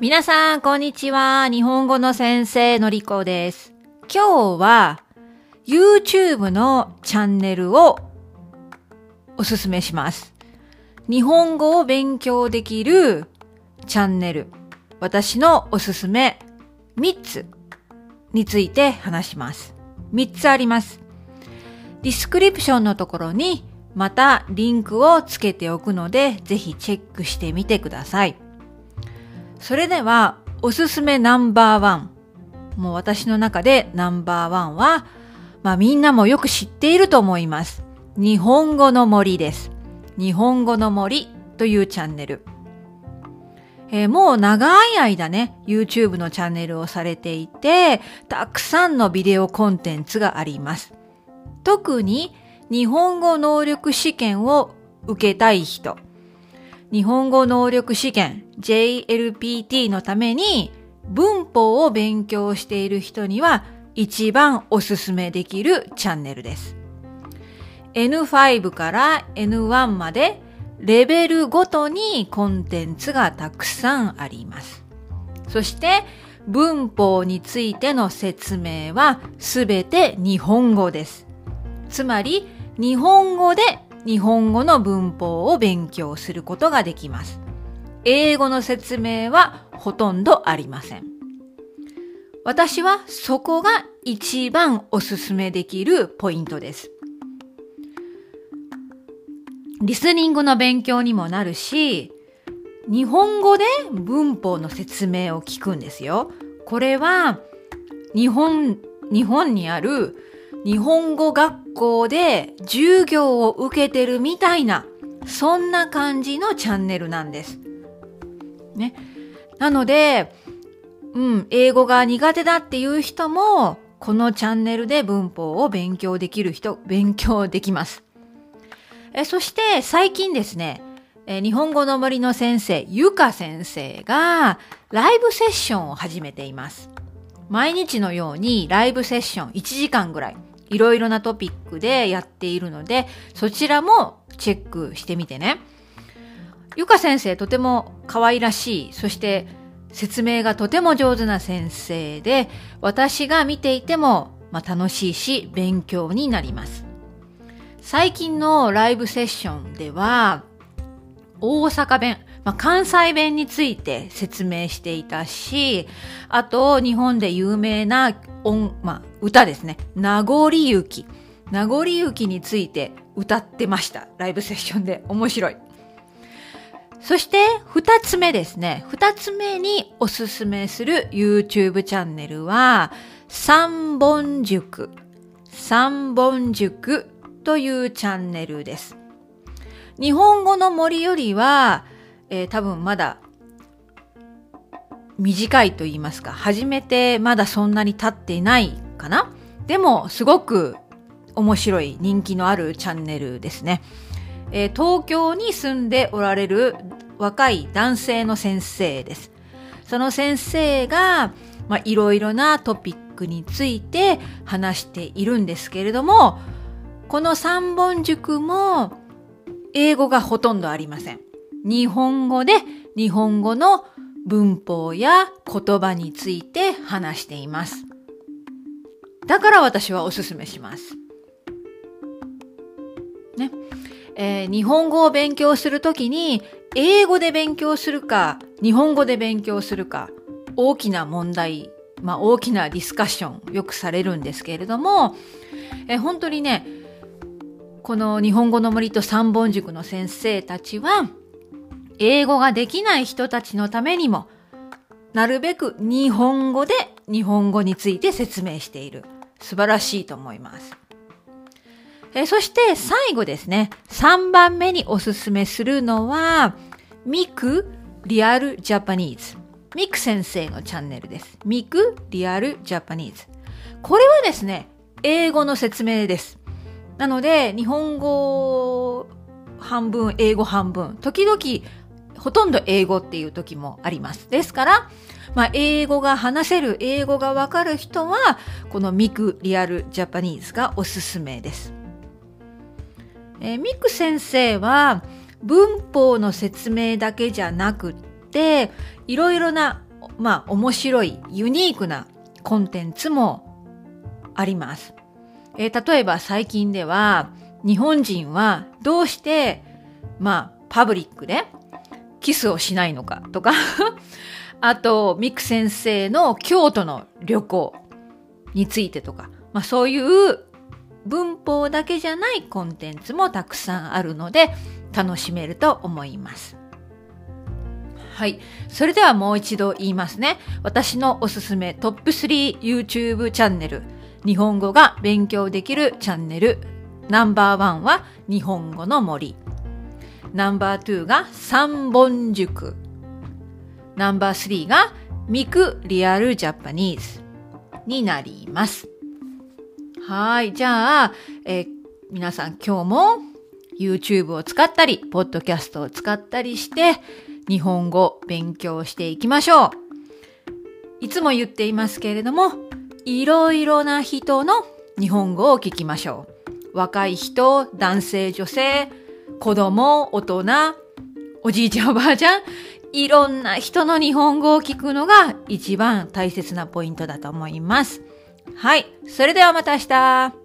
皆さん、こんにちは。日本語の先生のりこです。今日は YouTube のチャンネルをおすすめします。日本語を勉強できるチャンネル。私のおすすめ3つについて話します。3つあります。ディスクリプションのところにまたリンクをつけておくので、ぜひチェックしてみてください。それでは、おすすめナンバーワン。もう私の中でナンバーワンは、まあみんなもよく知っていると思います。日本語の森です。日本語の森というチャンネル。えーもう長い間ね、YouTube のチャンネルをされていて、たくさんのビデオコンテンツがあります。特に日本語能力試験を受けたい人。日本語能力試験 JLPT のために文法を勉強している人には一番おすすめできるチャンネルです。N5 から N1 までレベルごとにコンテンツがたくさんあります。そして文法についての説明はすべて日本語です。つまり日本語で日本語の文法を勉強することができます。英語の説明はほとんどありません。私はそこが一番おすすめできるポイントです。リスニングの勉強にもなるし、日本語で文法の説明を聞くんですよ。これは日本、日本にある日本語学校で授業を受けてるみたいな、そんな感じのチャンネルなんです。ね。なので、うん、英語が苦手だっていう人も、このチャンネルで文法を勉強できる人、勉強できます。えそして最近ですね、え日本語の森の先生、ゆか先生がライブセッションを始めています。毎日のようにライブセッション1時間ぐらい、いろいろなトピックでやっているので、そちらもチェックしてみてね。ゆか先生とても可愛らしい、そして説明がとても上手な先生で、私が見ていても、まあ、楽しいし、勉強になります。最近のライブセッションでは、大阪弁、まあ、関西弁について説明していたし、あと日本で有名な音、まあ、歌ですね。名残雪。名残雪について歌ってました。ライブセッションで面白い。そして二つ目ですね。二つ目におすすめする YouTube チャンネルは三本塾。三本塾というチャンネルです。日本語の森よりは、えー多分まだ短いと言いますか、始めてまだそんなに経ってないかなでも、すごく面白い人気のあるチャンネルですね。えー東京に住んでおられる若い男性の先生です。その先生が、まあ、いろいろなトピックについて話しているんですけれども、この三本塾も英語がほとんどありません。日本語で日本語の文法や言葉について話しています。だから私はおすすめします。ね。えー日本語を勉強するときに英語で勉強するか日本語で勉強するか大きな問題、まあ大きなディスカッションよくされるんですけれども、えー本当にね、この日本語の森と三本塾の先生たちは、英語ができない人たちのためにも、なるべく日本語で日本語について説明している。素晴らしいと思います。えそして最後ですね、3番目におすすめするのは、 Miku Real Japanese。ミク先生のチャンネルです。 Miku Real Japanese。これはですね、英語の説明です。なので、日本語半分、英語半分、時々ほとんど英語っていう時もあります。ですから、まあ、英語が話せる、英語がわかる人は、このミクリアルジャパニーズがおすすめです。えーミク先生は、文法の説明だけじゃなくて、いろいろなまあ面白いユニークなコンテンツもあります。えー、例えば最近では日本人はどうしてまあパブリックでキスをしないのかとか あとミク先生の京都の旅行についてとか、まあそういう文法だけじゃないコンテンツもたくさんあるので楽しめると思います。はい。それではもう一度言いますね。私のおすすめトップ 3YouTube チャンネル。日本語が勉強できるチャンネル。ナンバーワンは日本語の森。ナンバー2が三本塾。ナンバー3がミクリアルジャパニーズになります。はい。じゃあ、えー、皆さん今日も YouTube を使ったり、ポッドキャストを使ったりして、日本語勉強していきましょう。いつも言っていますけれども、いろいろな人の日本語を聞きましょう。若い人、男性、女性、子供、大人、おじいちゃん、おばあちゃん、いろんな人の日本語を聞くのが一番大切なポイントだと思います。はい。それではまた明日。